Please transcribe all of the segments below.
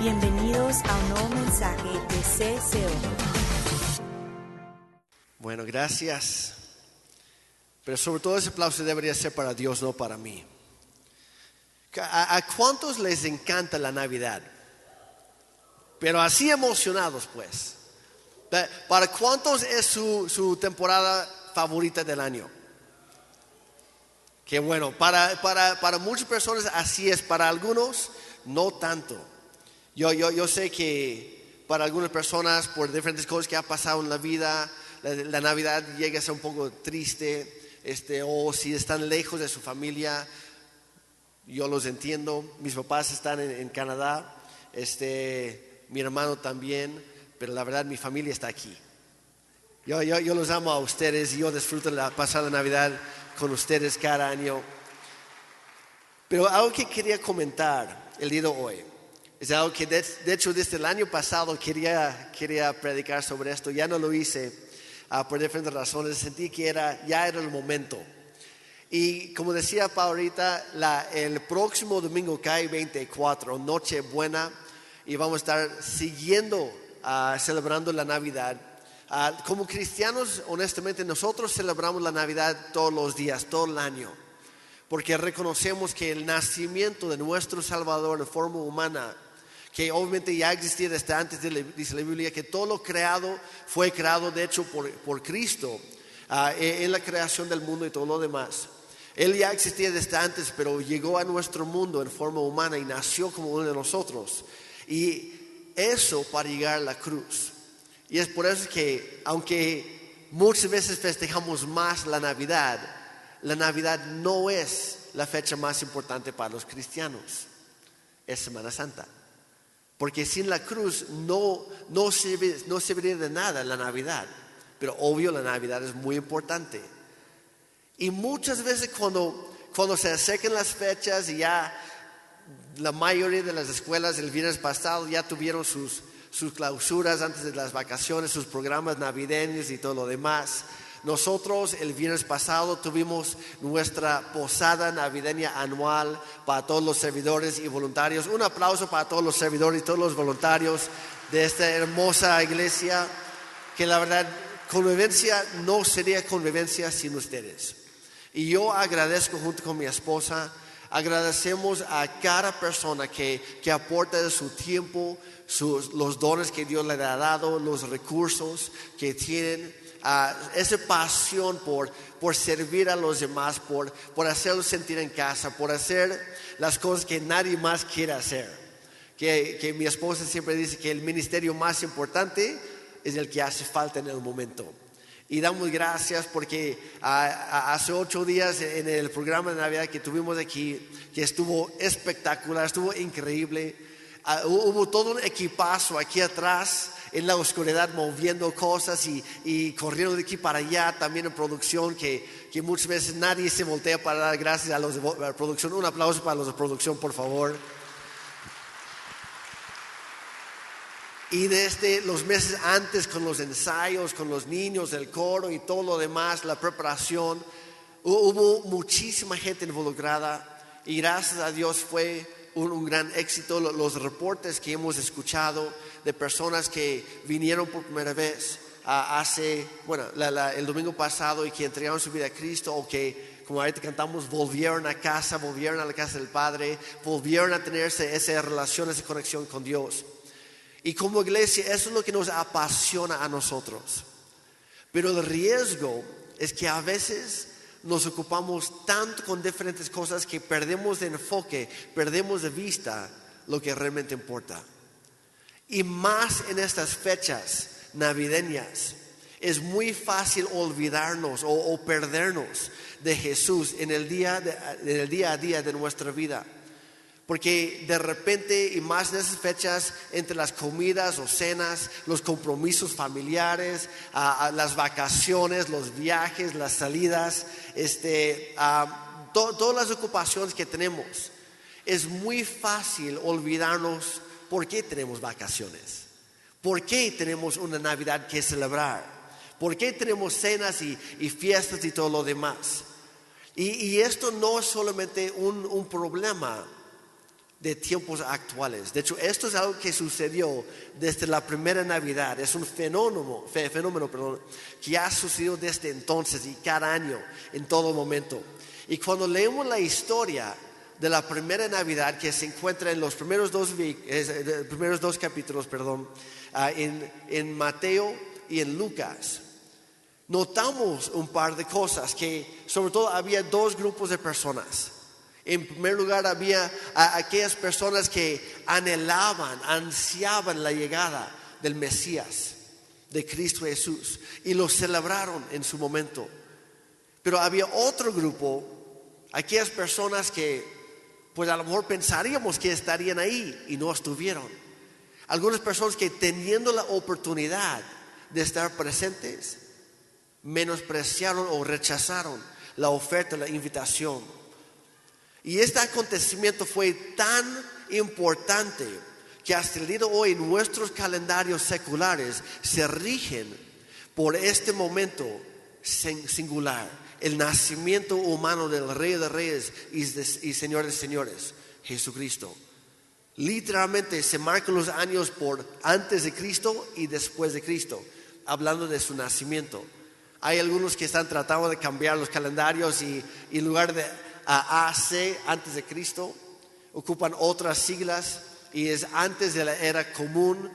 Bienvenidos a un nuevo mensaje de CCO. Bueno, gracias. Pero sobre todo ese aplauso debería ser para Dios, no para mí. ¿A, cuántos les encanta la Navidad? Pero así emocionados, pues. Pa- ¿Para cuántos es su, su temporada favorita del año? Que bueno, para, para, para muchas personas así es, para algunos no tanto. Yo, yo, yo sé que para algunas personas, por diferentes cosas que ha pasado en la vida, la, Navidad llega a ser un poco triste, este, o si están lejos de su familia, yo los entiendo. Mis papás están en, en Canadá, este, mi hermano también, pero la verdad mi familia está aquí. Yo, yo, yo los amo a ustedes y yo disfruto la pasada Navidad con ustedes cada año. Pero algo que quería comentar el día de hoy es algo que de, de hecho desde el año pasado quería, quería predicar sobre esto. Ya no lo hice ah, por diferentes razones. Sentí que era, ya era el momento. Y como decía Pa ahorita, la- el próximo domingo cae 24, Noche Buena, y vamos a estar siguiendo ah, celebrando la Navidad. Ah, como cristianos, honestamente, nosotros celebramos la Navidad todos los días, todo el año, porque reconocemos que el nacimiento de nuestro Salvador de forma humana, que obviamente ya existía desde antes, dice la Biblia, que todo lo creado fue creado de hecho por, por Cristo ah, en la creación del mundo y todo lo demás. Él ya existía desde antes, pero llegó a nuestro mundo en forma humana y nació como uno de nosotros. Y eso para llegar a la cruz. Y es por eso que, aunque muchas veces festejamos más la Navidad, la Navidad no es la fecha más importante para los cristianos. Es Semana Santa. Porque sin la cruz no, no, sirve, no serviría de nada la Navidad. Pero obvio la Navidad es muy importante. Y muchas veces cuando, cuando se acercan las fechas y ya la mayoría de las escuelas el viernes pasado ya tuvieron sus, sus clausuras antes de las vacaciones, sus programas navideños y todo lo demás. Nosotros el viernes pasado tuvimos nuestra posada navideña anual para todos los servidores y voluntarios. Un aplauso para todos los servidores y todos los voluntarios de esta hermosa iglesia, que la verdad convivencia no sería convivencia sin ustedes. Y yo agradezco junto con mi esposa, agradecemos a cada persona que, que aporta de su tiempo, sus, los dones que Dios le ha dado, los recursos que tienen, ah, esa pasión por, por servir a los demás, por, por hacerlos sentir en casa, por hacer las cosas que nadie más quiere hacer. Que, que mi esposa siempre dice que el ministerio más importante es el que hace falta en el momento. Y damos gracias porque hace ocho días en el programa de Navidad que tuvimos aquí, que estuvo espectacular, estuvo increíble. Ah, hu- hubo todo un equipazo aquí atrás en la oscuridad moviendo cosas y, y corriendo de aquí para allá, también en producción, que, que muchas veces nadie se voltea para dar gracias a los de producción. Un aplauso para los de producción, por favor. Y desde los meses antes con los ensayos, con los niños, el coro y todo lo demás, la preparación, hu- hubo muchísima gente involucrada y gracias a Dios fue un, gran éxito. Lo- Los reportes que hemos escuchado de personas que vinieron por primera vez hace, bueno, el domingo pasado y que entregaron su vida a Cristo o que, como ahorita cantamos, volvieron a casa, volvieron a la casa del Padre, volvieron a tener esa relación, esa conexión con Dios. Y como iglesia, eso es lo que nos apasiona a nosotros. Pero el riesgo es que a veces nos ocupamos tanto con diferentes cosas que perdemos de enfoque, perdemos de vista lo que realmente importa. Y más en estas fechas navideñas, es muy fácil olvidarnos o, perdernos de Jesús en el, día de- en el día a día de nuestra vida. Porque de repente, y más en esas fechas, entre las comidas o cenas, los compromisos familiares, las vacaciones, los viajes, las salidas, este, to- todas las ocupaciones que tenemos, es muy fácil olvidarnos por qué tenemos vacaciones, por qué tenemos una Navidad que celebrar, por qué tenemos cenas y, fiestas y todo lo demás. Y, y esto no es solamente un, un problema de tiempos actuales. De hecho, esto es algo que sucedió desde la primera Navidad. Es un fenómeno, fenómeno perdón, que ha sucedido desde entonces y cada año, en todo momento. Y cuando leemos la historia de la primera Navidad que se encuentra en los primeros dos, eh, primeros dos capítulos, perdón, ah, en, en Mateo y en Lucas, notamos un par de cosas, que sobre todo había dos grupos de personas en primer lugar, había aquellas personas que anhelaban, ansiaban la llegada del Mesías, de Cristo Jesús, y lo celebraron en su momento. Pero había otro grupo, aquellas personas que, pues a lo mejor pensaríamos que estarían ahí y no estuvieron. Algunas personas que teniendo la oportunidad de estar presentes, menospreciaron o rechazaron la oferta, la invitación y este acontecimiento fue tan importante que hasta el día de hoy nuestros calendarios seculares se rigen por este momento singular, el nacimiento humano del Rey de Reyes y, y Señor de Señores, Jesucristo. Literalmente se marcan los años por antes de Cristo y después de Cristo, hablando de su nacimiento. Hay algunos que están tratando de cambiar los calendarios y en lugar de a AC, antes de Cristo, ocupan otras siglas y es antes de la era común,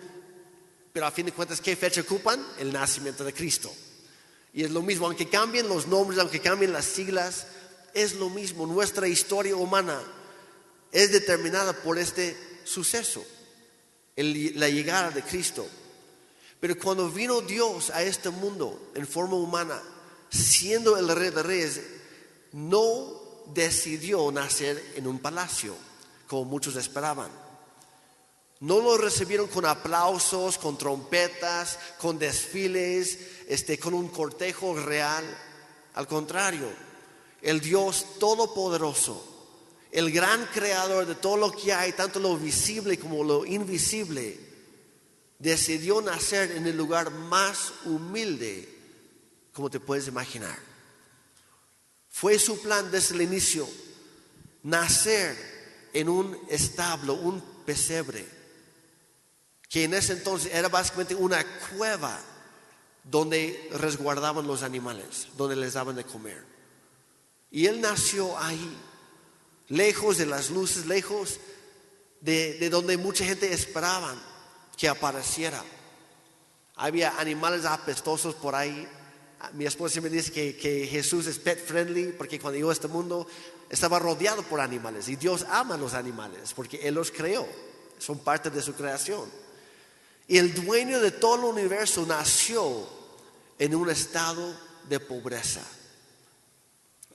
pero a fin de cuentas, ¿qué fecha ocupan? El nacimiento de Cristo. Y es lo mismo, aunque cambien los nombres, aunque cambien las siglas, es lo mismo. Nuestra historia humana es determinada por este suceso, la llegada de Cristo. Pero cuando vino Dios a este mundo en forma humana, siendo el rey de reyes, no decidió nacer en un palacio, como muchos esperaban. No lo recibieron con aplausos, con trompetas, con desfiles, este, con un cortejo real. Al contrario, el Dios Todopoderoso, el gran creador de todo lo que hay, tanto lo visible como lo invisible, decidió nacer en el lugar más humilde como te puedes imaginar fue su plan desde el inicio, nacer en un establo, un pesebre, que en ese entonces era básicamente una cueva donde resguardaban los animales, donde les daban de comer. Y él nació ahí, lejos de las luces, lejos de, de donde mucha gente esperaba que apareciera. Había animales apestosos por ahí, mi esposa siempre dice que, Jesús es pet friendly porque cuando llegó a este mundo estaba rodeado por animales y Dios ama a los animales porque Él los creó, son parte de su creación. Y el dueño de todo el universo nació en un estado de pobreza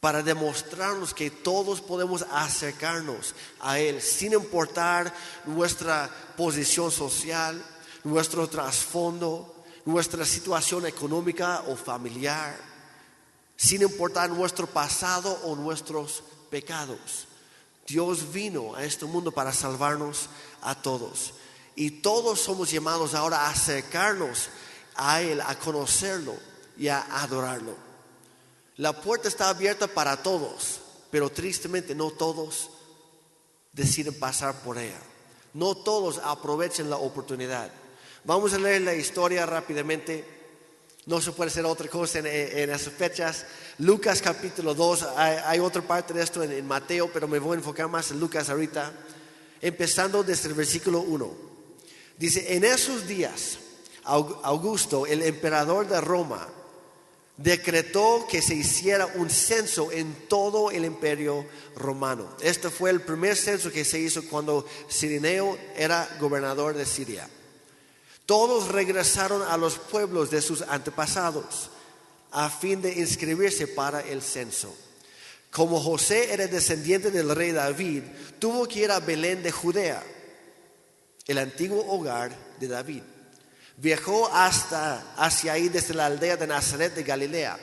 para demostrarnos que todos podemos acercarnos a Él sin importar nuestra posición social, nuestro trasfondo, nuestra situación económica o familiar, sin importar nuestro pasado o nuestros pecados. Dios vino a este mundo para salvarnos a todos. Y todos somos llamados ahora a acercarnos a Él, a conocerlo y a adorarlo. La puerta está abierta para todos, pero tristemente no todos deciden pasar por ella. No todos aprovechen la oportunidad. Vamos a leer la historia rápidamente. No se puede hacer otra cosa en, esas fechas. Lucas capítulo 2, hay, otra parte de esto en, Mateo, pero me voy a enfocar más en Lucas ahorita. Empezando desde el versículo 1. Dice, en esos días, Augusto, el emperador de Roma, decretó que se hiciera un censo en todo el imperio romano. Este fue el primer censo que se hizo cuando Sirineo era gobernador de Siria. Todos regresaron a los pueblos de sus antepasados a fin de inscribirse para el censo. Como José era descendiente del rey David, tuvo que ir a Belén de Judea, el antiguo hogar de David. Viajó hasta hacia ahí desde la aldea de Nazaret de Galilea.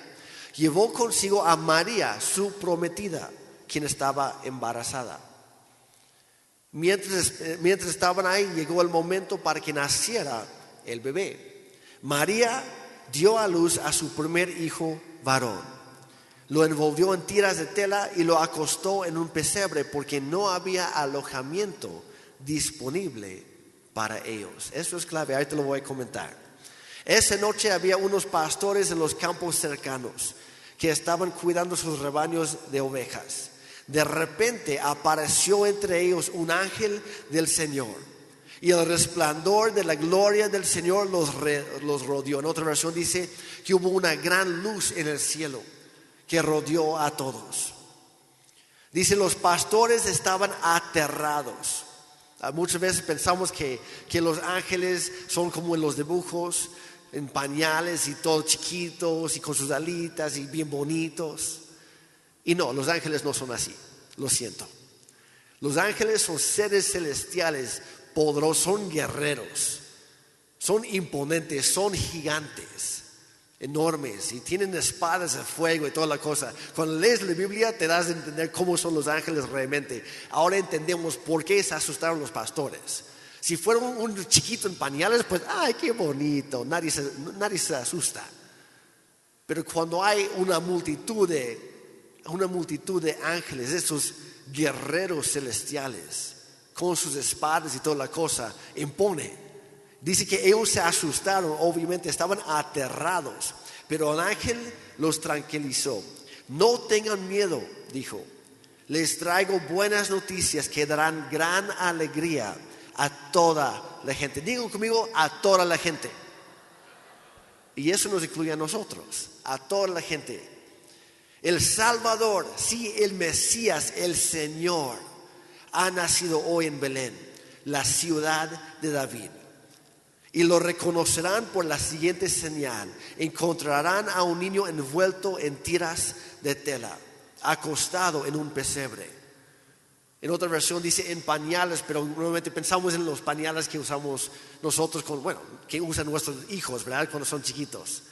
Llevó consigo a María, su prometida, quien estaba embarazada. Mientras, eh, mientras estaban ahí, llegó el momento para que naciera el bebé. María dio a luz a su primer hijo varón. Lo envolvió en tiras de tela y lo acostó en un pesebre porque no había alojamiento disponible para ellos. Eso es clave, ahí te lo voy a comentar. Esa noche había unos pastores en los campos cercanos que estaban cuidando sus rebaños de ovejas. De repente apareció entre ellos un ángel del Señor y el resplandor de la gloria del Señor los, los rodeó. En otra versión dice que hubo una gran luz en el cielo que rodeó a todos. Dice, los pastores estaban aterrados. Ah, muchas veces pensamos que, que los ángeles son como en los dibujos, en pañales y todos chiquitos y con sus alitas y bien bonitos. Y no, los ángeles no son así, lo siento. Los ángeles son seres celestiales, poderosos, son guerreros, son imponentes, son gigantes, enormes y tienen espadas de fuego y toda la cosa. Cuando lees la Biblia te das a entender cómo son los ángeles realmente. Ahora entendemos por qué se asustaron los pastores. Si fuera un, chiquito en pañales, pues, ay, qué bonito, nadie se, nadie se asusta. Pero cuando hay una multitud de, una multitud de ángeles, esos guerreros celestiales, con sus espadas y toda la cosa, impone. Dice que ellos se asustaron, obviamente estaban aterrados, pero el ángel los tranquilizó. No tengan miedo, dijo. Les traigo buenas noticias que darán gran alegría a toda la gente. Digo conmigo, a toda la gente. Y eso nos incluye a nosotros, a toda la gente. El Salvador, sí, el Mesías, el Señor, ha nacido hoy en Belén, la ciudad de David. Y lo reconocerán por la siguiente señal. Encontrarán a un niño envuelto en tiras de tela, acostado en un pesebre. En otra versión dice en pañales, pero normalmente pensamos en los pañales que usamos nosotros, con, bueno, que usan nuestros hijos, ¿verdad? Cuando son chiquitos.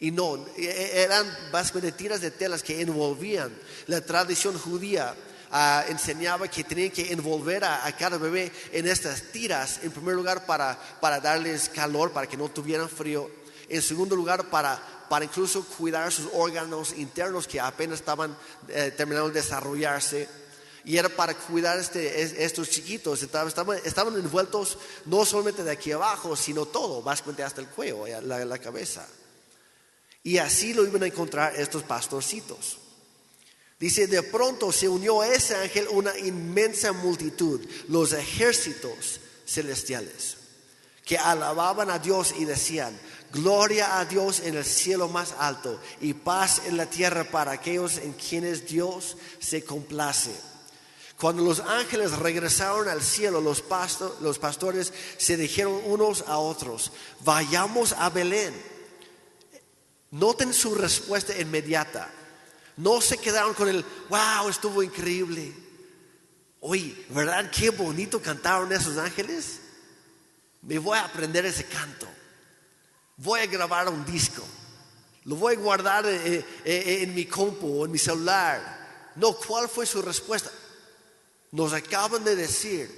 Y no, e, e, eran básicamente tiras de telas que envolvían. La tradición judía ah, enseñaba que tenían que envolver a, cada bebé en estas tiras, en primer lugar para, para darles calor, para que no tuvieran frío. En segundo lugar, para, para incluso cuidar sus órganos internos que apenas estaban eh, terminando de desarrollarse y era para cuidar este, estos chiquitos. Estaban, estaban, envueltos no solamente de aquí abajo, sino todo, básicamente hasta el cuello, eh, la, la cabeza. Y así lo iban a encontrar estos pastorcitos. Dice, de pronto se unió a ese ángel una inmensa multitud, los ejércitos celestiales, que alababan a Dios y decían, gloria a Dios en el cielo más alto y paz en la tierra para aquellos en quienes Dios se complace. Cuando los ángeles regresaron al cielo, los, pastores se dijeron unos a otros, vayamos a Belén. Noten su respuesta inmediata. No se quedaron con el, wow, estuvo increíble. Oye, ¿verdad? Qué bonito cantaron esos ángeles. Me voy a aprender ese canto. Voy a grabar un disco. Lo voy a guardar eh, eh, en mi compu o en mi celular. No, ¿cuál fue su respuesta? Nos acaban de decir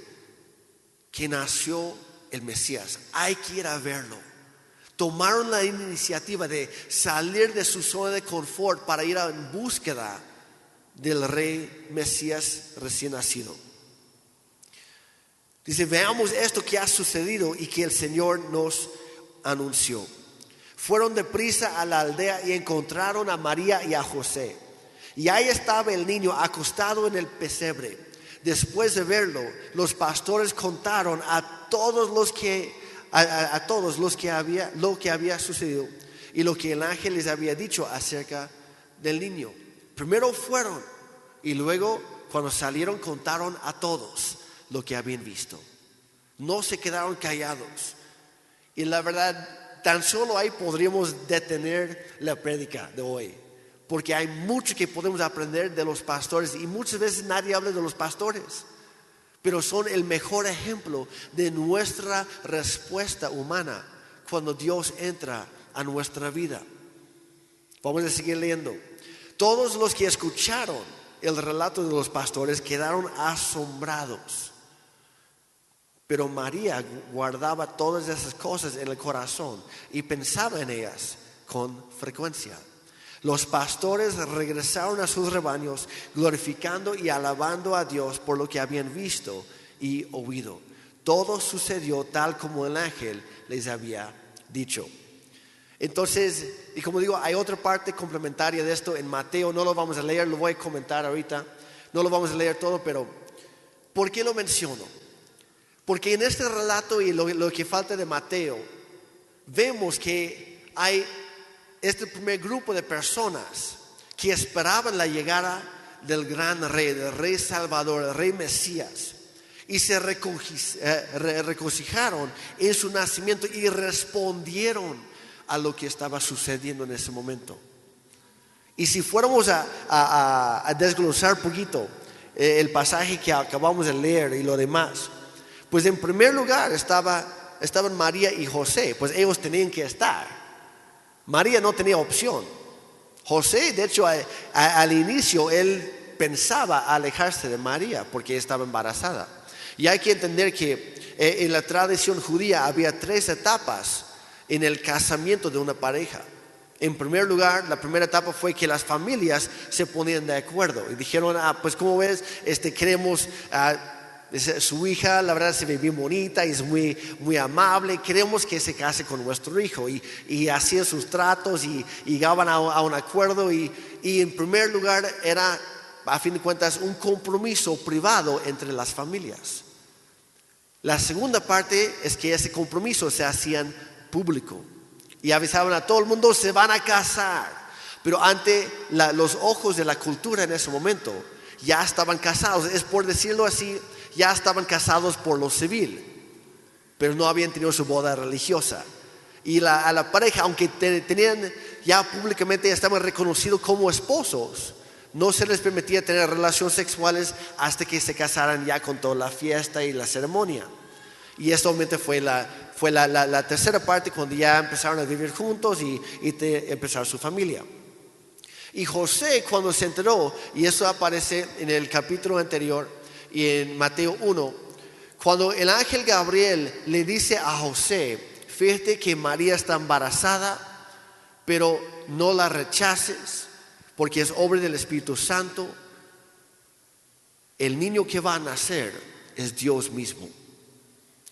que nació el Mesías. Hay que ir a verlo. Tomaron la iniciativa de salir de su zona de confort para ir en búsqueda del rey Mesías recién nacido. Dice, veamos esto que ha sucedido y que el Señor nos anunció. Fueron deprisa a la aldea y encontraron a María y a José. Y ahí estaba el niño acostado en el pesebre. Después de verlo, los pastores contaron a todos los que a, todos los que había lo que había sucedido y lo que el ángel les había dicho acerca del niño. Primero fueron y luego cuando salieron contaron a todos lo que habían visto. No se quedaron callados. Y la verdad, tan solo ahí podríamos detener la prédica de hoy porque hay mucho que podemos aprender de los pastores y muchas veces nadie habla de los pastores, pero son el mejor ejemplo de nuestra respuesta humana cuando Dios entra a nuestra vida. Vamos a seguir leyendo. Todos los que escucharon el relato de los pastores quedaron asombrados. Pero María guardaba todas esas cosas en el corazón y pensaba en ellas con frecuencia. Los pastores regresaron a sus rebaños glorificando y alabando a Dios por lo que habían visto y oído. Todo sucedió tal como el ángel les había dicho. Entonces, y como digo, hay otra parte complementaria de esto en Mateo, no lo vamos a leer, lo voy a comentar ahorita, no lo vamos a leer todo, pero ¿por qué lo menciono? Porque en este relato y lo, que falta de Mateo, vemos que hay este primer grupo de personas que esperaban la llegada del gran rey, del rey Salvador, del rey Mesías, y se eh, regocijaron en su nacimiento y respondieron a lo que estaba sucediendo en ese momento. Y si fuéramos a, desglosar un poquito eh, el pasaje que acabamos de leer y lo demás, pues en primer lugar estaba, estaban María y José, pues ellos tenían que estar. María no tenía opción. José, de hecho, al inicio él pensaba alejarse de María porque estaba embarazada. Y hay que entender que eh, en la tradición judía había tres etapas en el casamiento de una pareja. En primer lugar, la primera etapa fue que las familias se ponían de acuerdo y dijeron, ah, pues como ves, este, queremos a su hija, la verdad se ve bien bonita y es muy, muy amable, queremos que se case con nuestro hijo. Y, y hacían sus tratos y, llegaban a, un acuerdo y, y en primer lugar era, a fin de cuentas, un compromiso privado entre las familias. La segunda parte es que ese compromiso se hacían público. Y avisaban a todo el mundo, se van a casar. Pero ante los ojos de la cultura en ese momento, ya estaban casados. Es por decirlo así, ya estaban casados por lo civil. Pero no habían tenido su boda religiosa. Y a la pareja, aunque tenían ya públicamente, estaban reconocidos como esposos, no se les permitía tener relaciones sexuales hasta que se casaran ya con toda la fiesta y la ceremonia. Y esto obviamente fue la, fue la, tercera parte cuando ya empezaron a vivir juntos y, y empezar su familia. Y José cuando se enteró, y eso aparece en el capítulo anterior y en Mateo 1, cuando el ángel Gabriel le dice a José, fíjate que María está embarazada, pero no la rechaces, porque es obra del Espíritu Santo, el niño que va a nacer es Dios mismo.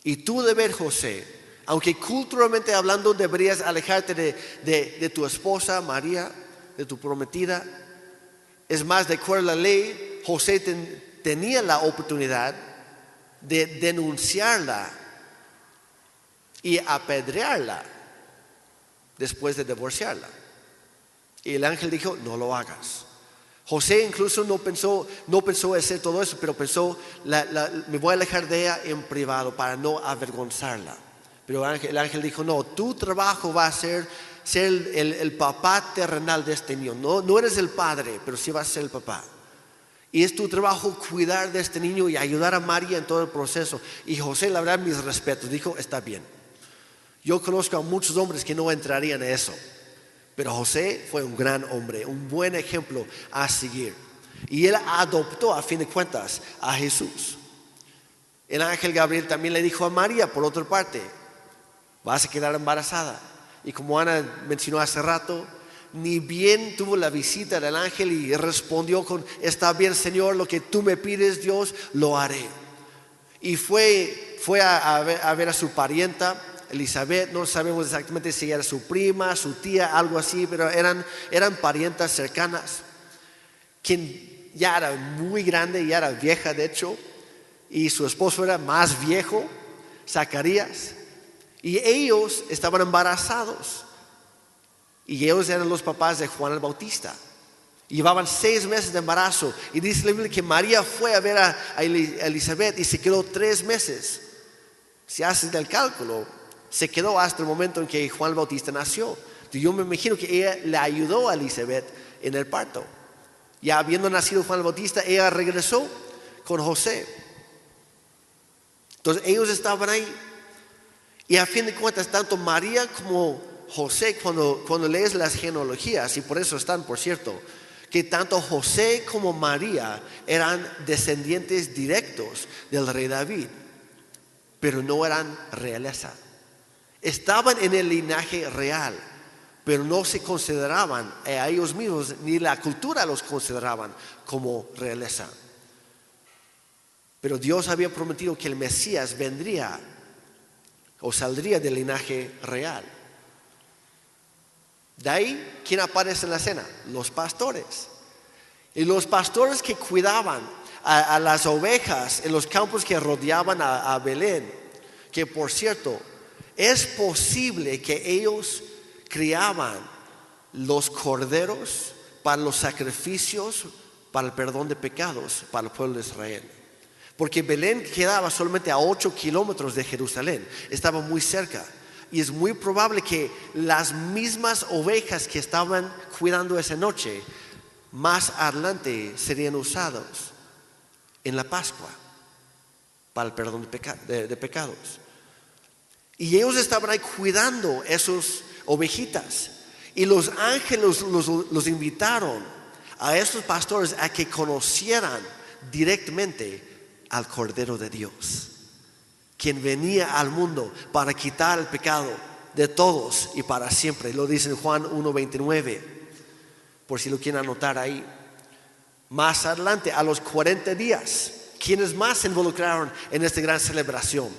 Y tú de ver, José, aunque culturalmente hablando deberías alejarte de, tu esposa María, de tu prometida, es más, de acuerdo a la ley, José tenía la oportunidad de denunciarla y apedrearla después de divorciarla. Y el ángel dijo, no lo hagas. José incluso no pensó, no pensó hacer todo eso, pero pensó, me voy a alejar de ella en privado para no avergonzarla. Pero el ángel dijo, no, tu trabajo va a ser ser el, papá terrenal de este niño. No, no eres el padre, pero sí vas a ser el papá. Y es tu trabajo cuidar de este niño y ayudar a María en todo el proceso. Y José, la verdad, mis respetos, dijo, está bien. Yo conozco a muchos hombres que no entrarían en eso. Pero José fue un gran hombre, un buen ejemplo a seguir. Y él adoptó, a fin de cuentas, a Jesús. El ángel Gabriel también le dijo a María, por otra parte, vas a quedar embarazada. Y como Ana mencionó hace rato, ni bien tuvo la visita del ángel y respondió con, está bien Señor, lo que tú me pides Dios, lo haré. Y fue, fue a, ver, a su parienta, Elizabeth, no sabemos exactamente si era su prima, su tía, algo así, pero eran, eran parientas cercanas, quien ya era muy grande, ya era vieja de hecho, y su esposo era más viejo, Zacarías. Y ellos estaban embarazados. Y ellos eran los papás de Juan el Bautista. Llevaban seis meses de embarazo. Y dice la Biblia que María fue a ver a, Elizabeth y se quedó tres meses. Si haces el cálculo, se quedó hasta el momento en que Juan el Bautista nació. yo me imagino que ella le ayudó a Elizabeth en el parto. Ya habiendo nacido Juan el Bautista, ella regresó con José. Entonces ellos estaban ahí y a fin de cuentas, tanto María como José, cuando, cuando lees las genealogías, y por eso están, por cierto, que tanto José como María eran descendientes directos del rey David, pero no eran realeza. Estaban en el linaje real, pero no se consideraban a ellos mismos, ni la cultura los consideraban como realeza. Pero Dios había prometido que el Mesías vendría o saldría del linaje real. De ahí, ¿quién aparece en la escena? Los pastores. Y los pastores que cuidaban a, las ovejas en los campos que rodeaban a, a Belén, que por cierto, es posible que ellos criaban los corderos para los sacrificios, para el perdón de pecados, para el pueblo de Israel. Porque Belén quedaba solamente a 8 kilómetros de Jerusalén, estaba muy cerca. Y es muy probable que las mismas ovejas que estaban cuidando esa noche, más adelante serían usados en la Pascua para el perdón de, pecados. Y ellos estaban ahí cuidando esas ovejitas. Y los ángeles los, invitaron a estos pastores a que conocieran directamente al Cordero de Dios, quien venía al mundo para quitar el pecado de todos y para siempre. Lo dice en Juan 1.29, por si lo quieren anotar ahí. Más adelante, a los 40 días, quienes más se involucraron en esta gran celebración?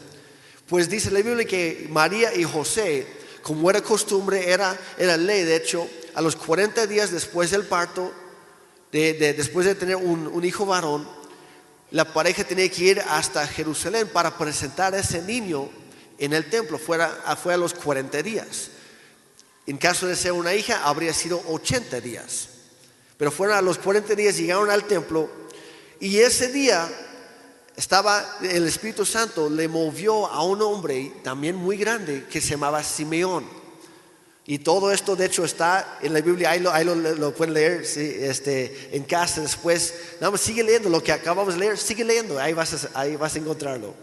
Pues dice la Biblia que María y José, como era costumbre, era, era ley, de hecho, a los 40 días después del parto, después de tener un, hijo varón, la pareja tenía que ir hasta Jerusalén para presentar a ese niño en el templo, fuera, fue a los 40 días. En caso de ser una hija, habría sido 80 días. Pero fueron a los 40 días, llegaron al templo y ese día estaba el Espíritu Santo, le movió a un hombre también muy grande que se llamaba Simeón. Y todo esto, de hecho, está en la Biblia, ahí lo, pueden leer este, en casa después. Nada sigue leyendo lo que acabamos de leer, sigue leyendo, ahí vas, a, ahí vas a encontrarlo.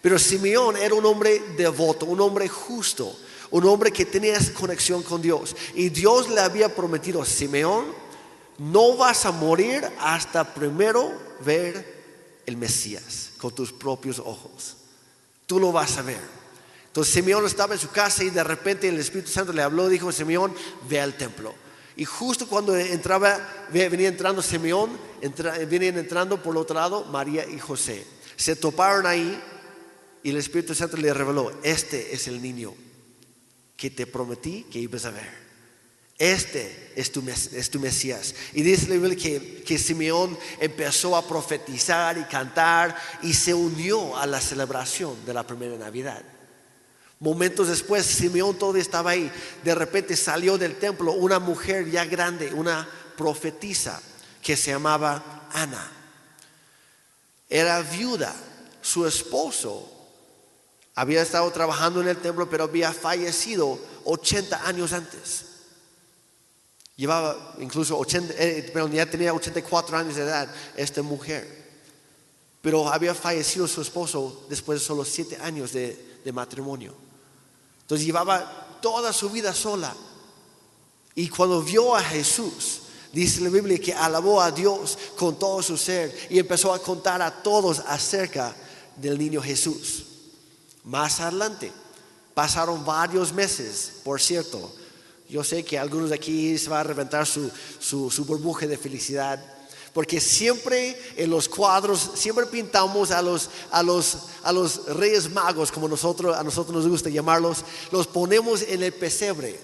Pero Simeón era un hombre devoto, un hombre justo, un hombre que tenía conexión con Dios. Y Dios le había prometido a Simeón, no vas a morir hasta primero ver el Mesías con tus propios ojos. Tú lo vas a ver. Entonces Simeón estaba en su casa y de repente el Espíritu Santo le habló, dijo, Simeón, ve al templo. Y justo cuando entraba, venía entrando Simeón, venían entrando por otro lado María y José. Se toparon ahí y el Espíritu Santo le reveló, este es el niño que te prometí que ibas a ver. Este es tu, es tu Mesías. Y dice la que, que Simeón empezó a profetizar y cantar y se unió a la celebración de la primera Navidad. Momentos después, Simeón todavía estaba ahí. De repente salió del templo una mujer ya grande, una profetisa que se llamaba Ana. Era viuda. Su esposo había estado trabajando en el templo, pero había fallecido 80 años antes. Llevaba incluso 80, eh, pero ya tenía 84 años de edad esta mujer. Pero había fallecido su esposo después de solo 7 años de matrimonio. Entonces llevaba toda su vida sola. Y cuando vio a Jesús, dice la Biblia que alabó a Dios con todo su ser y empezó a contar a todos acerca del niño Jesús. Más adelante, pasaron varios meses, por cierto, yo sé que algunos de aquí se va a reventar su, su, burbuja de felicidad. Porque siempre en los cuadros, siempre pintamos a los, a, los, a los reyes magos, como nosotros, a nosotros nos gusta llamarlos, los ponemos en el pesebre,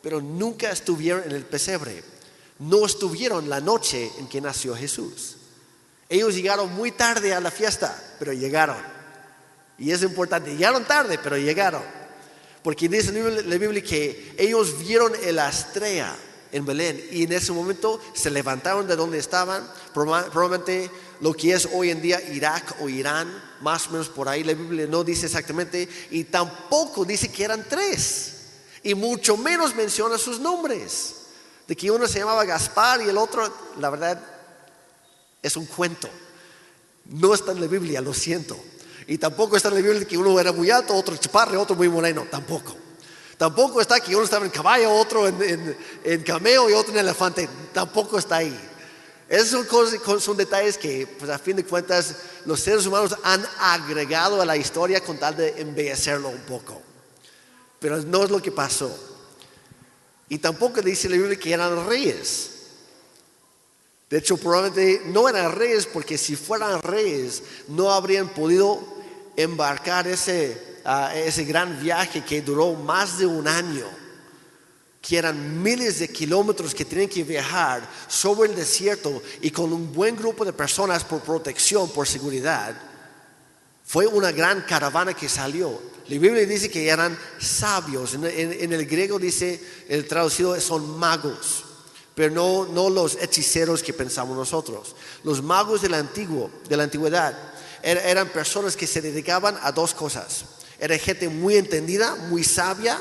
pero nunca estuvieron en el pesebre. No estuvieron la noche en que nació Jesús. Ellos llegaron muy tarde a la fiesta, pero llegaron. Y es importante, llegaron tarde, pero llegaron. Porque dice la Biblia que ellos vieron la estrella en Belén y en ese momento se levantaron de donde estaban, probablemente lo que es hoy en día Irak o Irán, más o menos por ahí. La Biblia no dice exactamente y tampoco dice que eran tres y mucho menos menciona sus nombres. De que uno se llamaba Gaspar y el otro, la verdad, es un cuento. No está en la Biblia, lo siento. Y tampoco está en la Biblia que uno era muy alto, otro chaparro, otro muy moreno. Tampoco. Tampoco está que uno estaba en caballo, otro en, en, cameo y otro en elefante. Tampoco está ahí. Esos son, son detalles que, pues a fin de cuentas, los seres humanos han agregado a la historia con tal de embellecerlo un poco. Pero no es lo que pasó. Y tampoco dice la Biblia que eran reyes. De hecho, probablemente no eran reyes porque si fueran reyes no habrían podido embarcar ese, ese gran viaje que duró más de un año, que eran miles de kilómetros que tenían que viajar sobre el desierto y con un buen grupo de personas por protección, por seguridad. Fue una gran caravana que salió. La Biblia dice que eran sabios. En, en el griego dice, el traducido son magos pero no, no los hechiceros que pensamos nosotros. Los magos del antiguo, de la antigüedad, er, eran personas que se dedicaban a dos cosas. Era gente muy entendida, muy sabia,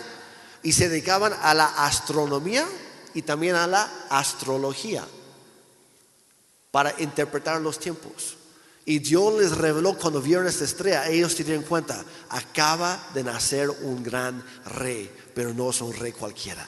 y se dedicaban a la astronomía y también a la astrología para interpretar los tiempos. Y Dios les reveló cuando vieron esta estrella, ellos se dieron cuenta, acaba de nacer un gran rey, pero no es un rey cualquiera.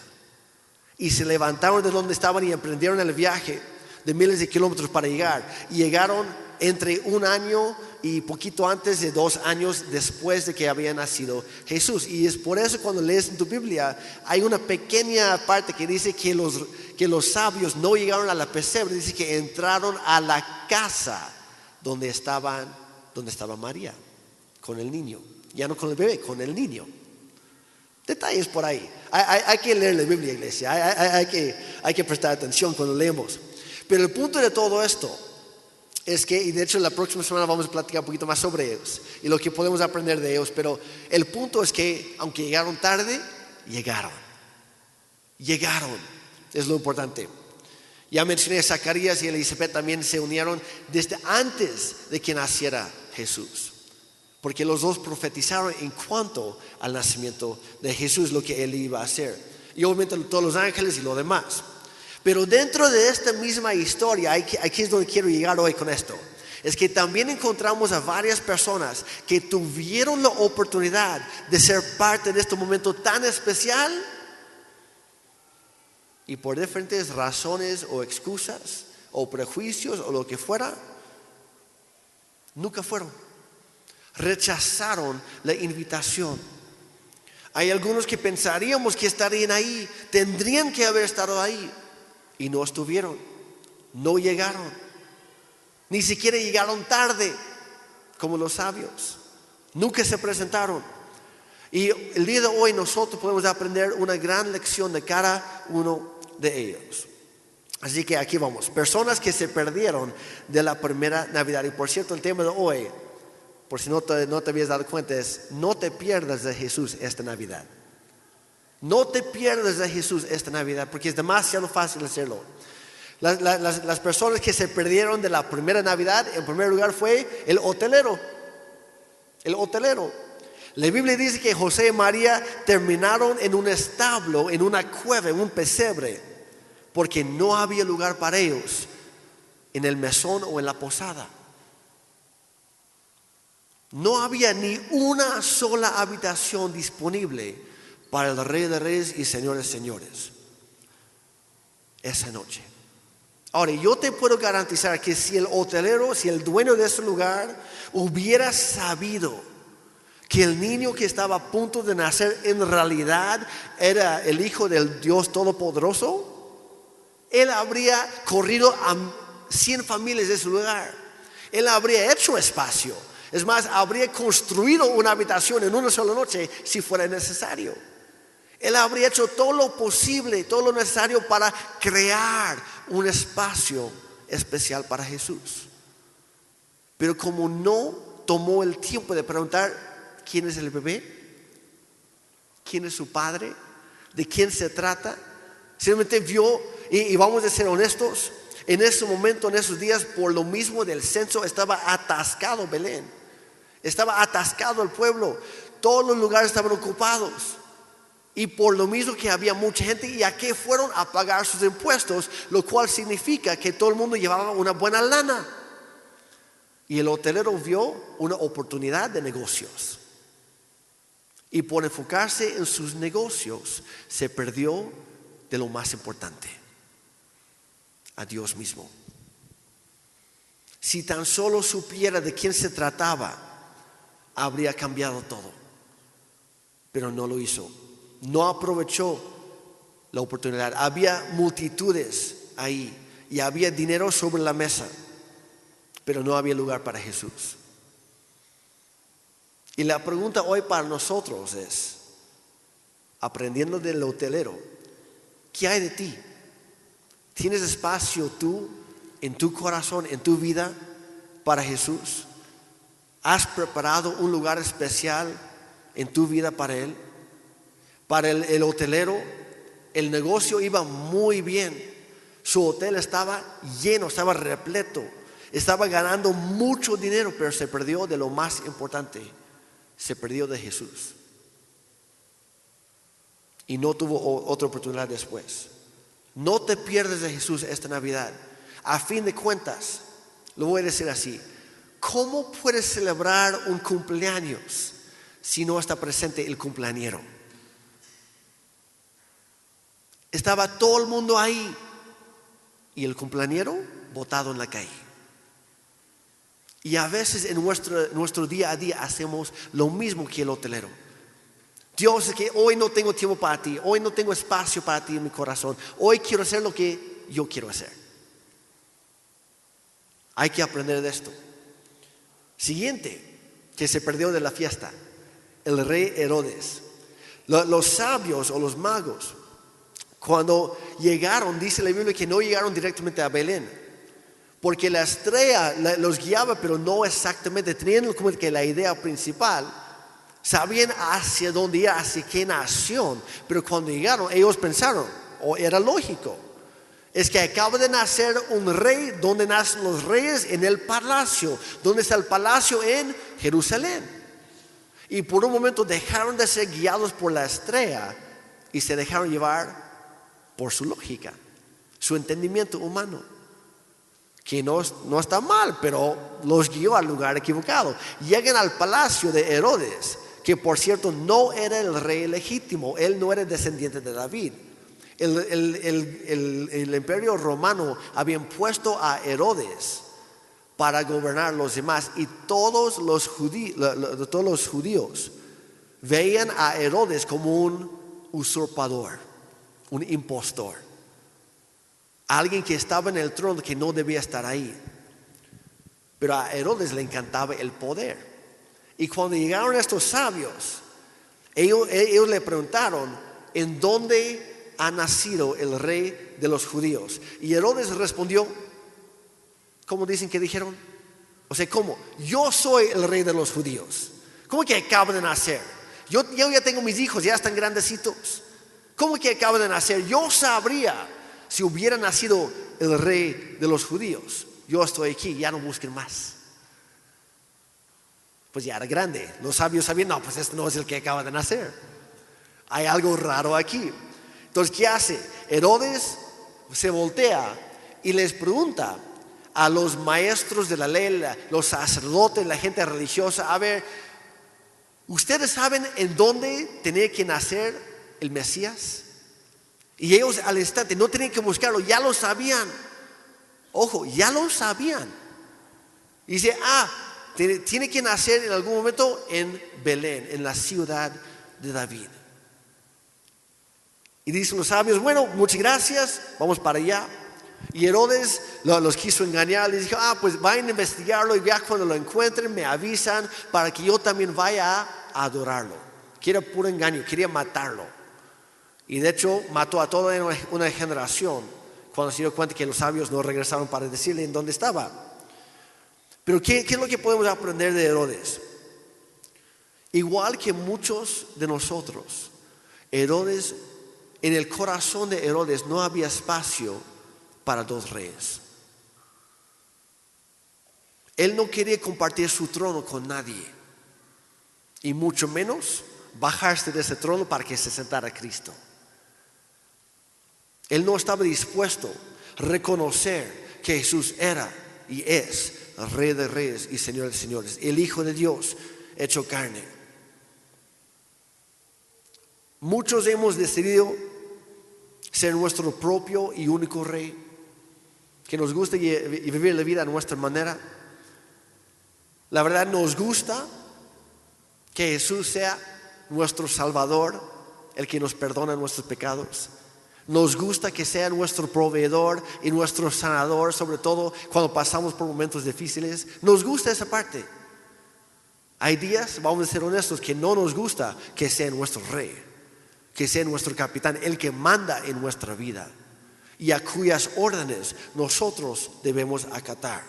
Y se levantaron de donde estaban y emprendieron el viaje de miles de kilómetros para llegar. Y llegaron entre un año y poquito antes de dos años después de que había nacido Jesús. Y es por eso cuando lees en tu Biblia hay una pequeña parte que dice que los, que los sabios no llegaron a la pesebre, dice que entraron a la casa donde, estaban, donde estaba María, con el niño. Ya no con el bebé, con el niño. Detalles por ahí. Hay, que leer la Biblia, iglesia. Hay, que, hay que prestar atención cuando leemos. Pero el punto de todo esto es que, y de hecho la próxima semana vamos a platicar un poquito más sobre ellos y lo que podemos aprender de ellos, pero el punto es que aunque llegaron tarde, llegaron. Llegaron, es lo importante. Ya mencioné a Zacarías y Elizabeth también se unieron desde antes de que naciera Jesús porque los dos profetizaron en cuanto al nacimiento de Jesús, lo que él iba a hacer. Y obviamente todos los ángeles y lo demás. Pero dentro de esta misma historia, aquí es donde quiero llegar hoy con esto, es que también encontramos a varias personas que tuvieron la oportunidad de ser parte de este momento tan especial y por diferentes razones o excusas o prejuicios o lo que fuera, nunca fueron rechazaron la invitación. Hay algunos que pensaríamos que estarían ahí, tendrían que haber estado ahí y no estuvieron, no llegaron, ni siquiera llegaron tarde como los sabios, nunca se presentaron. Y el día de hoy nosotros podemos aprender una gran lección de cada uno de ellos. Así que aquí vamos, personas que se perdieron de la primera Navidad. Y por cierto, el tema de hoy por si no te, no te habías dado cuenta, es no te pierdas de Jesús esta Navidad. No te pierdas de Jesús esta Navidad, porque es demasiado fácil hacerlo. Las, las, personas que se perdieron de la primera Navidad, en primer lugar fue el hotelero. El hotelero. La Biblia dice que José y María terminaron en un establo, en una cueva, en un pesebre, porque no había lugar para ellos en el mesón o en la posada. No había ni una sola habitación disponible para el Rey de Reyes y Señores Señores esa noche. Ahora, yo te puedo garantizar que si el hotelero, si el dueño de ese lugar hubiera sabido que el niño que estaba a punto de nacer en realidad era el hijo del Dios Todopoderoso, él habría corrido a 100 familias de ese lugar. Él habría hecho espacio es más, habría construido una habitación en una sola noche si fuera necesario. Él habría hecho todo lo posible, todo lo necesario para crear un espacio especial para Jesús. Pero como no tomó el tiempo de preguntar quién es el bebé, quién es su padre, de quién se trata, simplemente vio, y, vamos a ser honestos, en ese momento, en esos días, por lo mismo del censo, estaba atascado Belén. Estaba atascado el pueblo. Todos los lugares estaban ocupados. Y por lo mismo que había mucha gente, y a qué fueron a pagar sus impuestos, lo cual significa que todo el mundo llevaba una buena lana. Y el hotelero vio una oportunidad de negocios. Y por enfocarse en sus negocios, se perdió de lo más importante, a Dios mismo. Si tan solo supiera de quién se trataba, habría cambiado todo. Pero no lo hizo. No aprovechó la oportunidad. Había multitudes ahí y había dinero sobre la mesa, pero no había lugar para Jesús. Y la pregunta hoy para nosotros es, aprendiendo del hotelero, ¿qué hay de ti? ¿Tienes espacio tú en tu corazón, en tu vida para Jesús? ¿Has preparado un lugar especial en tu vida para Él? Para el, hotelero, el negocio iba muy bien. Su hotel estaba lleno, estaba repleto. Estaba ganando mucho dinero, pero se perdió de lo más importante. Se perdió de Jesús. Y no tuvo otra oportunidad después. No te pierdes de Jesús esta Navidad. A fin de cuentas, lo voy a decir así. ¿Cómo puedes celebrar un cumpleaños si no está presente el cumpleañero? Estaba todo el mundo ahí y el cumpleañero botado en la calle. Y a veces en nuestro, nuestro día a día hacemos lo mismo que el hotelero. Dios, es que hoy no tengo tiempo para ti, hoy no tengo espacio para ti en mi corazón, hoy quiero hacer lo que yo quiero hacer. Hay que aprender de esto. Siguiente, que se perdió de la fiesta, el rey Herodes. Los sabios o los magos, cuando llegaron, dice la Biblia que no llegaron directamente a Belén, porque la estrella los guiaba, pero no exactamente, tenían como que la idea principal, sabían hacia dónde ir, hacia qué nación, pero cuando llegaron, ellos pensaron, o era lógico, es que acaba de nacer un rey, donde nacen los reyes? En el palacio. ¿Dónde está el palacio? En Jerusalén. Y por un momento dejaron de ser guiados por la estrella y se dejaron llevar por su lógica, su entendimiento humano. Que no, no está mal, pero los guió al lugar equivocado. Llegan al palacio de Herodes, que por cierto no era el rey legítimo, él no era descendiente de David. El, imperio romano había puesto a Herodes para gobernar los demás y todos los, judíos, todos los judíos veían a Herodes como un usurpador, un impostor, alguien que estaba en el trono que no debía estar ahí. Pero a Herodes le encantaba el poder. Y cuando llegaron estos sabios, ellos, ellos le preguntaron, ¿en dónde ha nacido el rey de los judíos. Y Herodes respondió, ¿cómo dicen que dijeron? O sea, ¿cómo? Yo soy el rey de los judíos. ¿Cómo que acaba de nacer? Yo, yo ya tengo mis hijos, ya están grandecitos. ¿Cómo que acaba de nacer? Yo sabría si hubiera nacido el rey de los judíos. Yo estoy aquí, ya no busquen más. Pues ya era grande. Los sabios sabían, no, pues este no es el que acaba de nacer. Hay algo raro aquí. Entonces, ¿qué hace? Herodes se voltea y les pregunta a los maestros de la ley, los sacerdotes, la gente religiosa, a ver, ¿ustedes saben en dónde tenía que nacer el Mesías? Y ellos al instante no tenían que buscarlo, ya lo sabían. Ojo, ya lo sabían. Y dice, ah, tiene que nacer en algún momento en Belén, en la ciudad de David. Y dicen los sabios, bueno, muchas gracias, vamos para allá. Y Herodes los quiso engañar, les dijo, ah, pues vayan a investigarlo y ya cuando lo encuentren me avisan para que yo también vaya a adorarlo. Quiere puro engaño, quería matarlo. Y de hecho mató a toda una generación cuando se dio cuenta que los sabios no regresaron para decirle en dónde estaba. Pero ¿qué, es lo que podemos aprender de Herodes? Igual que muchos de nosotros, Herodes en el corazón de Herodes no había espacio para dos reyes. Él no quería compartir su trono con nadie y mucho menos bajarse de ese trono para que se sentara Cristo. Él no estaba dispuesto a reconocer que Jesús era y es Rey de Reyes y Señor de Señores, el Hijo de Dios hecho carne. Muchos hemos decidido ser nuestro propio y único rey, que nos guste y vivir la vida a nuestra manera. La verdad nos gusta que Jesús sea nuestro Salvador, el que nos perdona nuestros pecados. Nos gusta que sea nuestro proveedor y nuestro sanador, sobre todo cuando pasamos por momentos difíciles. Nos gusta esa parte. Hay días, vamos a ser honestos, que no nos gusta que sea nuestro rey, que sea nuestro capitán, el que manda en nuestra vida y a cuyas órdenes nosotros debemos acatar.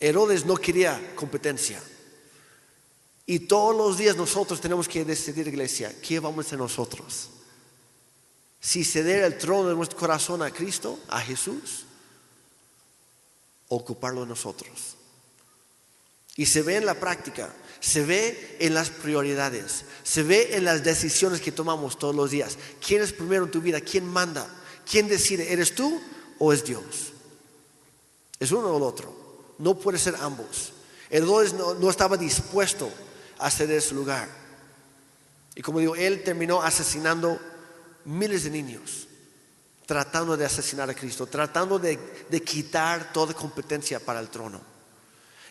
Herodes no quería competencia. Y todos los días nosotros tenemos que decidir, iglesia, ¿qué vamos a hacer nosotros? Si ceder el trono de nuestro corazón a Cristo, a Jesús, ocuparlo nosotros. Y se ve en la práctica, se ve en las prioridades, se ve en las decisiones que tomamos todos los días. ¿Quién es primero en tu vida? ¿Quién manda? ¿Quién decide? ¿Eres tú o es Dios? Es uno o el otro. No puede ser ambos. Herodes no, no estaba dispuesto a ceder su lugar. Y como digo, él terminó asesinando miles de niños, tratando de asesinar a Cristo, tratando de, quitar toda competencia para el trono.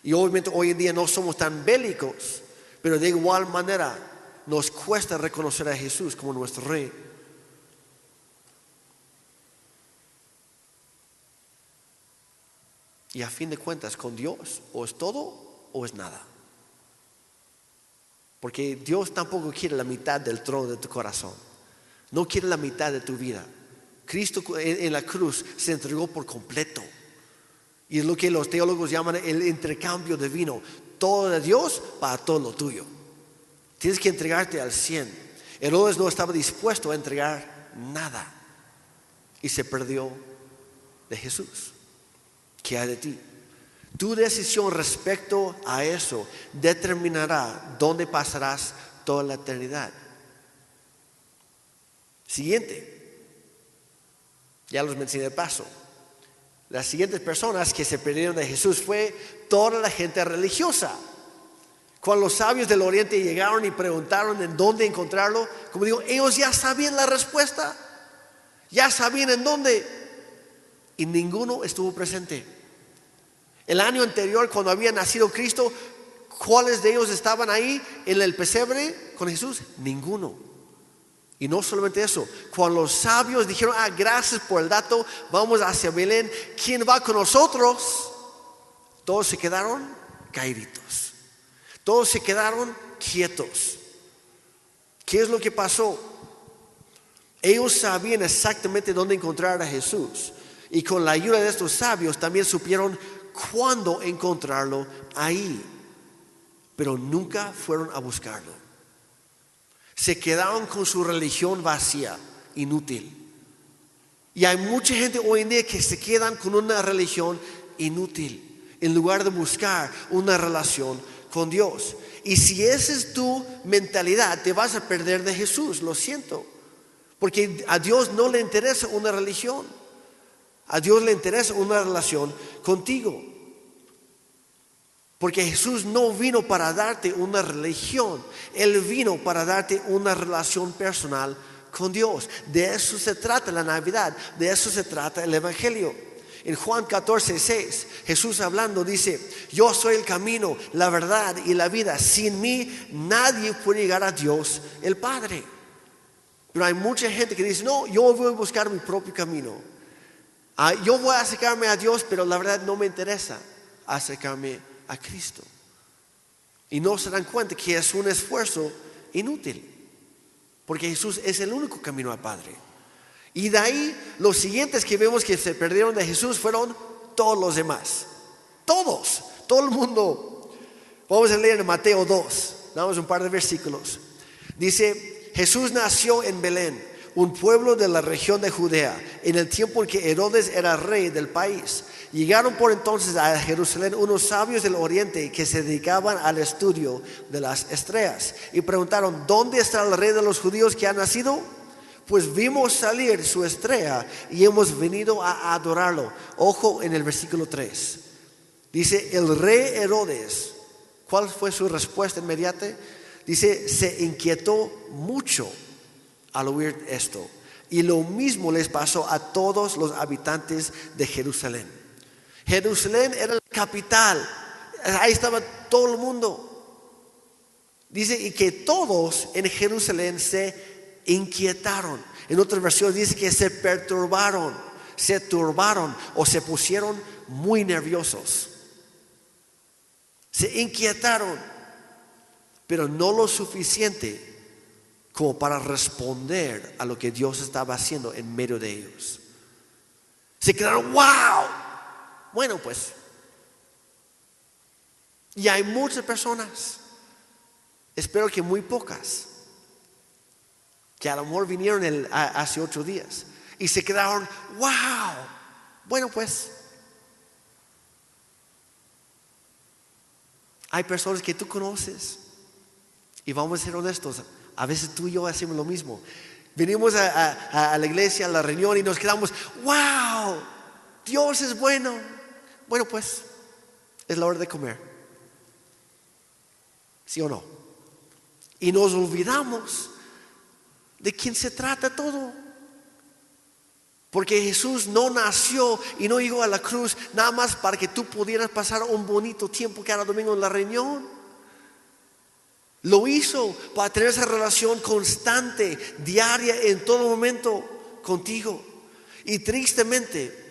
Y obviamente hoy en día no somos tan bélicos, pero de igual manera nos cuesta reconocer a Jesús como nuestro rey. Y a fin de cuentas, con Dios o es todo o es nada. Porque Dios tampoco quiere la mitad del trono de tu corazón. No quiere la mitad de tu vida. Cristo en la cruz se entregó por completo. Y es lo que los teólogos llaman el intercambio de vino. Todo de Dios para todo lo tuyo. Tienes que entregarte al 100. Herodes no estaba dispuesto a entregar nada. Y se perdió de Jesús. ¿Qué hay de ti? Tu decisión respecto a eso determinará dónde pasarás toda la eternidad. Siguiente. Ya los mencioné de paso. Las siguientes personas que se perdieron de Jesús fue toda la gente religiosa. Cuando los sabios del oriente llegaron y preguntaron en dónde encontrarlo, como digo, ellos ya sabían la respuesta, ya sabían en dónde, y ninguno estuvo presente. El año anterior, cuando había nacido Cristo, ¿cuáles de ellos estaban ahí en el pesebre con Jesús? Ninguno. Y no solamente eso, cuando los sabios dijeron, ah, gracias por el dato, vamos hacia Belén, ¿quién va con nosotros? Todos se quedaron caíditos. Todos se quedaron quietos. ¿Qué es lo que pasó? Ellos sabían exactamente dónde encontrar a Jesús. Y con la ayuda de estos sabios también supieron cuándo encontrarlo ahí, pero nunca fueron a buscarlo. Se quedaron con su religión vacía, inútil. Y hay mucha gente hoy en día que se quedan con una religión inútil, en lugar de buscar una relación con Dios. Y si esa es tu mentalidad, te vas a perder de Jesús, lo siento. Porque a Dios no le interesa una religión. A Dios le interesa una relación contigo. Porque Jesús no vino para darte una religión, Él vino para darte una relación personal con Dios. De eso se trata la Navidad, de eso se trata el Evangelio. En Juan 14, 6, Jesús hablando dice, yo soy el camino, la verdad y la vida. Sin mí nadie puede llegar a Dios el Padre. Pero hay mucha gente que dice, no, yo voy a buscar mi propio camino. Ah, yo voy a acercarme a Dios, pero la verdad no me interesa acercarme a Cristo. Y no se dan cuenta que es un esfuerzo inútil, porque Jesús es el único camino al Padre. Y de ahí los siguientes que vemos que se perdieron de Jesús fueron todos los demás. Todos, todo el mundo. Vamos a leer en Mateo 2, damos un par de versículos. Dice, Jesús nació en Belén un pueblo de la región de Judea, en el tiempo en que Herodes era rey del país. Llegaron por entonces a Jerusalén unos sabios del oriente que se dedicaban al estudio de las estrellas y preguntaron, ¿dónde está el rey de los judíos que ha nacido? Pues vimos salir su estrella y hemos venido a adorarlo. Ojo en el versículo 3. Dice, el rey Herodes, ¿cuál fue su respuesta inmediata? Dice, se inquietó mucho al oír esto. Y lo mismo les pasó a todos los habitantes de Jerusalén. Jerusalén era la capital. Ahí estaba todo el mundo. Dice, y que todos en Jerusalén se inquietaron. En otra versión dice que se perturbaron, se turbaron o se pusieron muy nerviosos. Se inquietaron, pero no lo suficiente como para responder a lo que Dios estaba haciendo en medio de ellos. Se quedaron, wow. Bueno, pues. Y hay muchas personas, espero que muy pocas, que a lo mejor vinieron hace ocho días y se quedaron, wow. Bueno, pues. Hay personas que tú conoces y vamos a ser honestos, a veces tú y yo hacemos lo mismo. Venimos a, la iglesia, a la reunión y nos quedamos, wow, Dios es bueno. Bueno, pues es la hora de comer. ¿Sí o no? Y nos olvidamos de quién se trata todo. Porque Jesús no nació y no llegó a la cruz nada más para que tú pudieras pasar un bonito tiempo cada domingo en la reunión. Lo hizo para tener esa relación constante, diaria, en todo momento contigo. Y tristemente,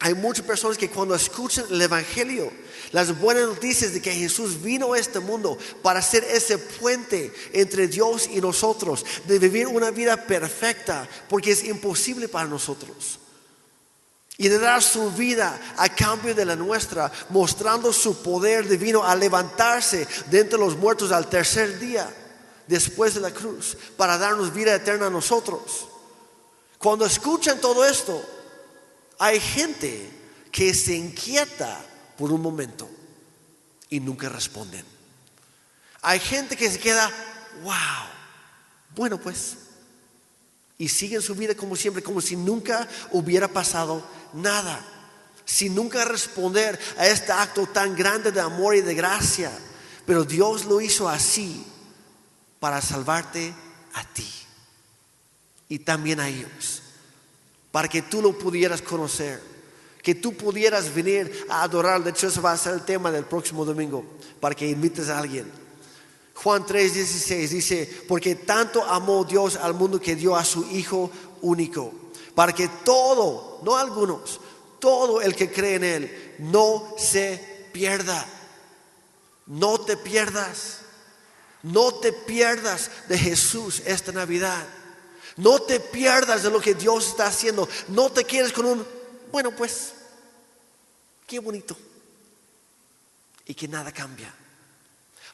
hay muchas personas que cuando escuchan el Evangelio, las buenas noticias de que Jesús vino a este mundo para ser ese puente entre Dios y nosotros, de vivir una vida perfecta, porque es imposible para nosotros y de dar su vida a cambio de la nuestra, mostrando su poder divino a levantarse de entre los muertos al tercer día después de la cruz para darnos vida eterna a nosotros. Cuando escuchan todo esto, hay gente que se inquieta por un momento y nunca responden. Hay gente que se queda, wow, bueno pues, y siguen su vida como siempre, como si nunca hubiera pasado nada, sin nunca responder a este acto tan grande de amor y de gracia. Pero Dios lo hizo así para salvarte a ti y también a ellos, para que tú lo pudieras conocer, que tú pudieras venir a adorar. De hecho, eso va a ser el tema del próximo domingo, para que invites a alguien. Juan 3:16 dice, porque tanto amó Dios al mundo que dio a su Hijo único para que todo, no algunos, todo el que cree en Él no se pierda. No te pierdas. No te pierdas de Jesús esta Navidad. No te pierdas de lo que Dios está haciendo. No te quedes con un, bueno pues, qué bonito. Y que nada cambia.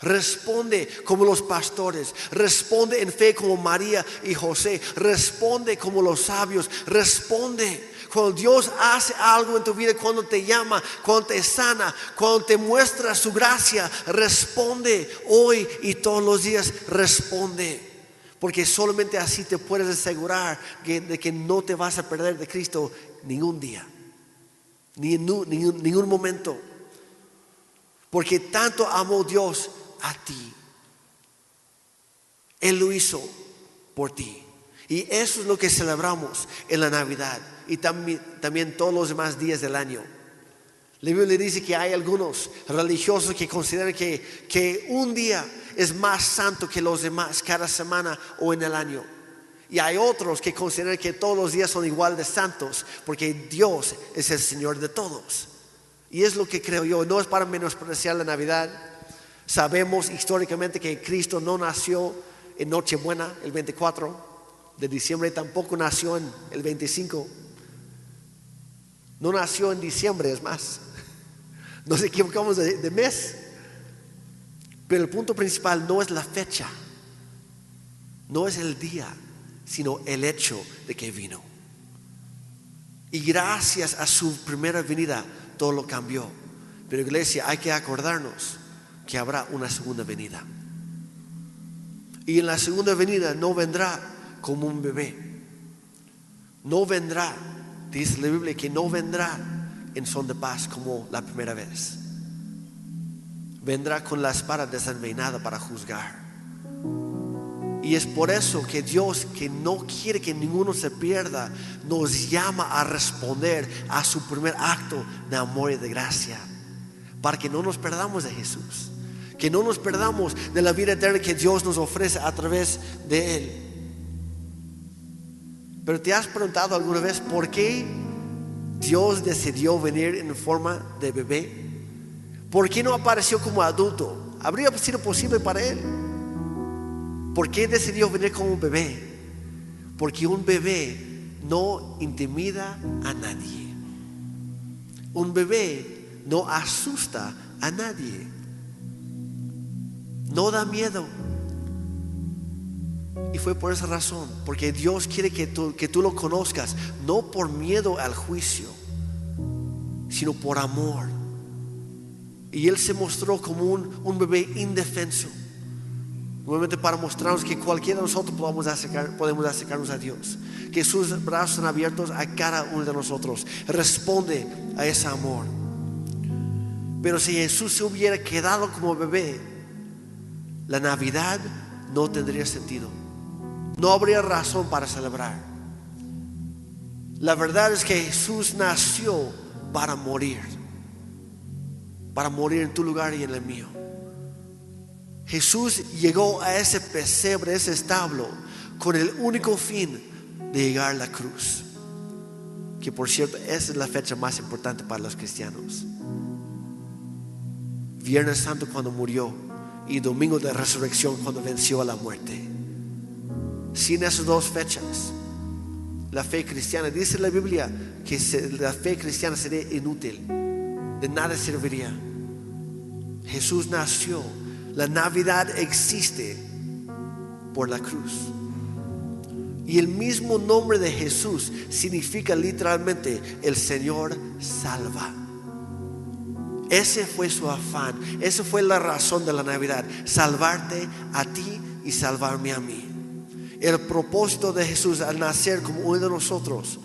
Responde como los pastores, responde en fe como María y José, responde como los sabios, responde. Cuando Dios hace algo en tu vida, cuando te llama, cuando te sana, cuando te muestra su gracia, responde hoy y todos los días, responde. Porque solamente así te puedes asegurar de que no te vas a perder de Cristo ningún día, ni en ningún, ningún momento. Porque tanto amó Dios a ti. Él lo hizo por ti. Y eso es lo que celebramos en la Navidad y también, también todos los demás días del año. La Biblia dice que hay algunos religiosos que consideran que, que un día es más santo que los demás cada semana o en el año. Y hay otros que consideran que todos los días son igual de santos porque Dios es el Señor de todos. Y es lo que creo yo. No es para menospreciar la Navidad. Sabemos históricamente que Cristo no nació en Nochebuena, el 24 de diciembre, tampoco nació en el 25. No nació en diciembre, es más. Nos equivocamos de, mes. Pero el punto principal no es la fecha, no es el día, sino el hecho de que vino. Y gracias a su primera venida, todo lo cambió. Pero iglesia, hay que acordarnos que habrá una segunda venida. Y en la segunda venida no vendrá como un bebé. No vendrá, dice la Biblia, que no vendrá en son de paz como la primera vez. Vendrá con la espada desenvainada para juzgar. Y es por eso que Dios, que no quiere que ninguno se pierda, nos llama a responder a su primer acto de amor y de gracia. Para que no nos perdamos de Jesús que no nos perdamos de la vida eterna que Dios nos ofrece a través de Él. Pero ¿te has preguntado alguna vez por qué Dios decidió venir en forma de bebé? ¿Por qué no apareció como adulto? ¿Habría sido posible para él? ¿Por qué decidió venir como un bebé? Porque un bebé no intimida a nadie. Un bebé no asusta a nadie. No da miedo. Y fue por esa razón, porque Dios quiere que tú, que tú lo conozcas, no por miedo al juicio, sino por amor. Y Él se mostró como un, un bebé indefenso, nuevamente para mostrarnos que cualquiera de nosotros podemos, acercar, podemos acercarnos a Dios, que sus brazos están abiertos a cada uno de nosotros, responde a ese amor. Pero si Jesús se hubiera quedado como bebé, la Navidad no tendría sentido. No habría razón para celebrar. La verdad es que Jesús nació para morir. Para morir en tu lugar y en el mío. Jesús llegó a ese pesebre, ese establo, con el único fin de llegar a la cruz. Que por cierto, esa es la fecha más importante para los cristianos. Viernes Santo cuando murió y domingo de resurrección cuando venció a la muerte. Sin esas dos fechas, la fe cristiana, dice la Biblia que la fe cristiana sería inútil, de nada serviría. Jesús nació, la Navidad existe por la cruz. Y el mismo nombre de Jesús significa literalmente el Señor salva. Ese fue su afán, esa fue la razón de la Navidad, salvarte a ti y salvarme a mí. El propósito de Jesús al nacer como uno de nosotros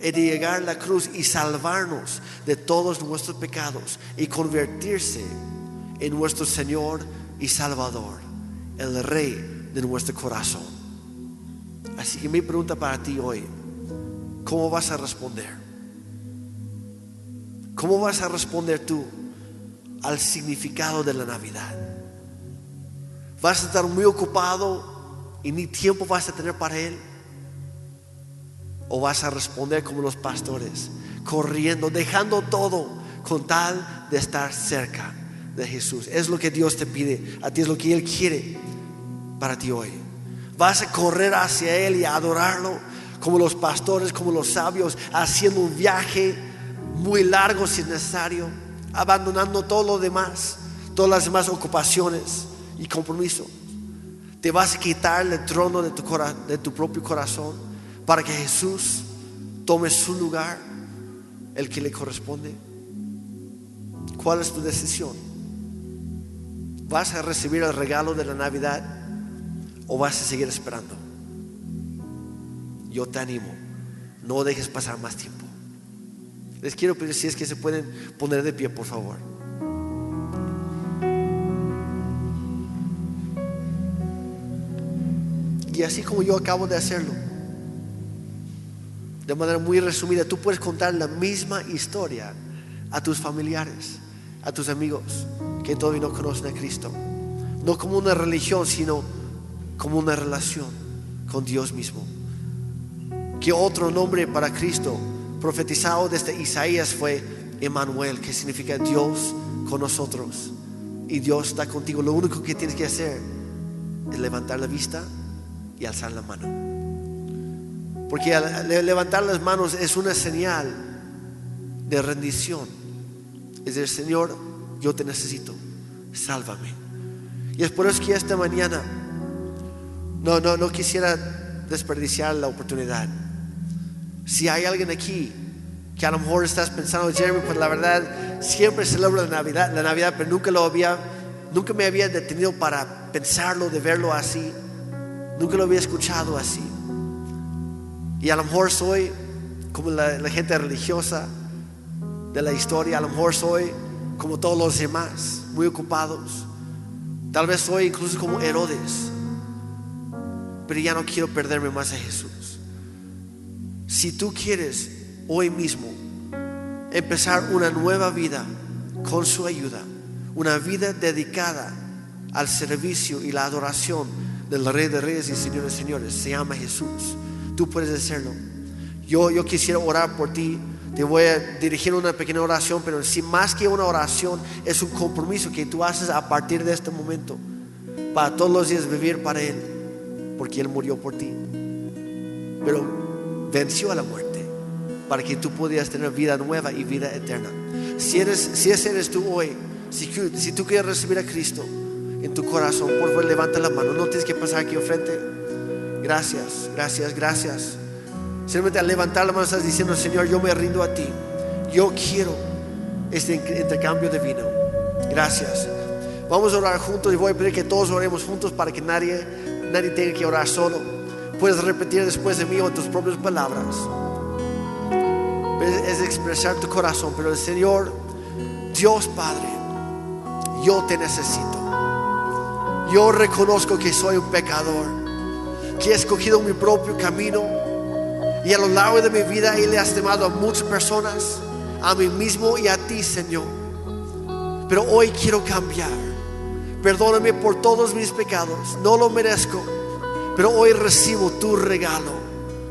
es de llegar a la cruz y salvarnos de todos nuestros pecados y convertirse en nuestro Señor y Salvador, el Rey de nuestro corazón. Así que mi pregunta para ti hoy, ¿cómo vas a responder? ¿Cómo vas a responder tú al significado de la Navidad? ¿Vas a estar muy ocupado y ni tiempo vas a tener para Él? ¿O vas a responder como los pastores, corriendo, dejando todo con tal de estar cerca de Jesús? Es lo que Dios te pide, a ti es lo que Él quiere para ti hoy. Vas a correr hacia Él y a adorarlo como los pastores, como los sabios, haciendo un viaje muy largo si es necesario, abandonando todo lo demás, todas las demás ocupaciones y compromisos. Te vas a quitar el trono de tu, de tu propio corazón para que Jesús tome su lugar, el que le corresponde. ¿Cuál es tu decisión? ¿Vas a recibir el regalo de la Navidad o vas a seguir esperando? Yo te animo, no dejes pasar más tiempo. Les quiero pedir si es que se pueden poner de pie, por favor. Y así como yo acabo de hacerlo, de manera muy resumida, tú puedes contar la misma historia a tus familiares, a tus amigos que todavía no conocen a Cristo. No como una religión, sino como una relación con Dios mismo. Que otro nombre para Cristo profetizado desde Isaías fue Emmanuel, que significa Dios con nosotros. Y Dios está contigo. Lo único que tienes que hacer es levantar la vista y alzar la mano. Porque levantar las manos es una señal de rendición. Es decir, Señor, yo te necesito, sálvame. Y es por eso que esta mañana no, no, no quisiera desperdiciar la oportunidad. Si hay alguien aquí que a lo mejor estás pensando, Jeremy, pues la verdad siempre celebro la Navidad, la Navidad, pero nunca lo había, nunca me había detenido para pensarlo, de verlo así. Nunca lo había escuchado así. Y a lo mejor soy como la, gente religiosa de la historia, a lo mejor soy como todos los demás, muy ocupados. Tal vez soy incluso como Herodes, pero ya no quiero perderme más a Jesús. Si tú quieres hoy mismo empezar una nueva vida con su ayuda, una vida dedicada al servicio y la adoración del Rey de Reyes y Señores Señores, se llama Jesús. tú puedes hacerlo. Yo, yo quisiera orar por ti. Te voy a dirigir una pequeña oración, pero si más que una oración es un compromiso que tú haces a partir de este momento para todos los días vivir para Él, porque Él murió por ti. Pero venció a la muerte para que tú pudieras tener vida nueva y vida eterna. Si, eres, si ese eres tú hoy, si, si tú quieres recibir a Cristo en tu corazón, por favor levanta la mano. No tienes que pasar aquí enfrente. Gracias, gracias, gracias. Simplemente al levantar la mano estás diciendo, Señor, yo me rindo a ti. Yo quiero este intercambio de vino. Gracias. Vamos a orar juntos y voy a pedir que todos oremos juntos para que nadie, nadie tenga que orar solo. Puedes repetir después de mí o tus propias palabras. Es expresar tu corazón, pero el Señor, Dios Padre, yo te necesito. Yo reconozco que soy un pecador, que he escogido mi propio camino y a lo largo de mi vida has llamado a muchas personas, a mí mismo y a ti, Señor. Pero hoy quiero cambiar. Perdóname por todos mis pecados, no lo merezco, pero hoy recibo tu regalo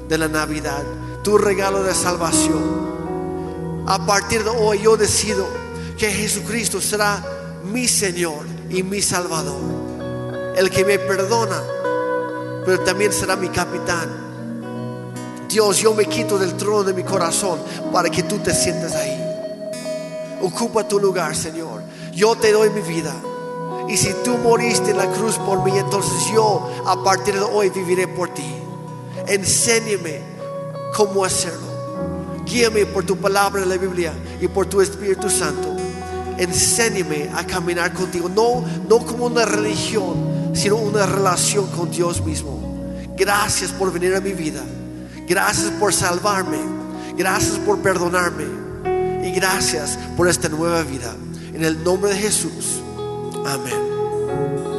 de la Navidad, tu regalo de salvación. A partir de hoy yo decido que Jesucristo será mi Señor y mi Salvador, el que me perdona, pero también será mi capitán. Dios, yo me quito del trono de mi corazón para que tú te sientas ahí. Ocupa tu lugar, Señor. Yo te doy mi vida. Y si tú moriste en la cruz por mí, entonces yo a partir de hoy viviré por ti. Enséñame cómo hacerlo. Guíame por tu palabra en la Biblia y por tu Espíritu Santo. Enséñame a caminar contigo, no, no como una religión, sino una relación con Dios mismo. Gracias por venir a mi vida. Gracias por salvarme. Gracias por perdonarme. Y gracias por esta nueva vida. En el nombre de Jesús. Amén.